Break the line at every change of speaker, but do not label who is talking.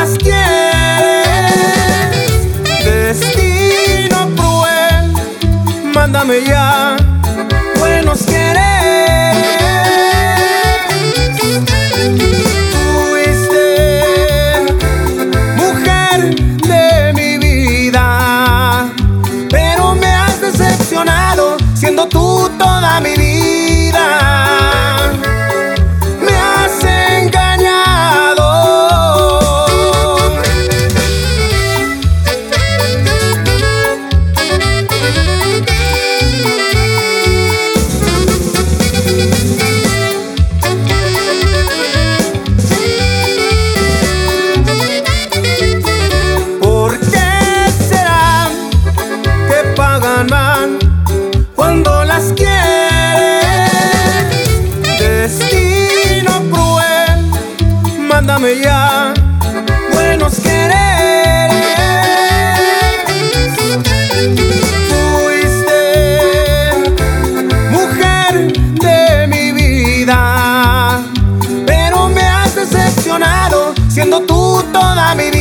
las quieres. Destino cruel, mándame ya ya buenos quereres. Fuiste mujer de mi vida, pero me has decepcionado siendo tú toda mi vida.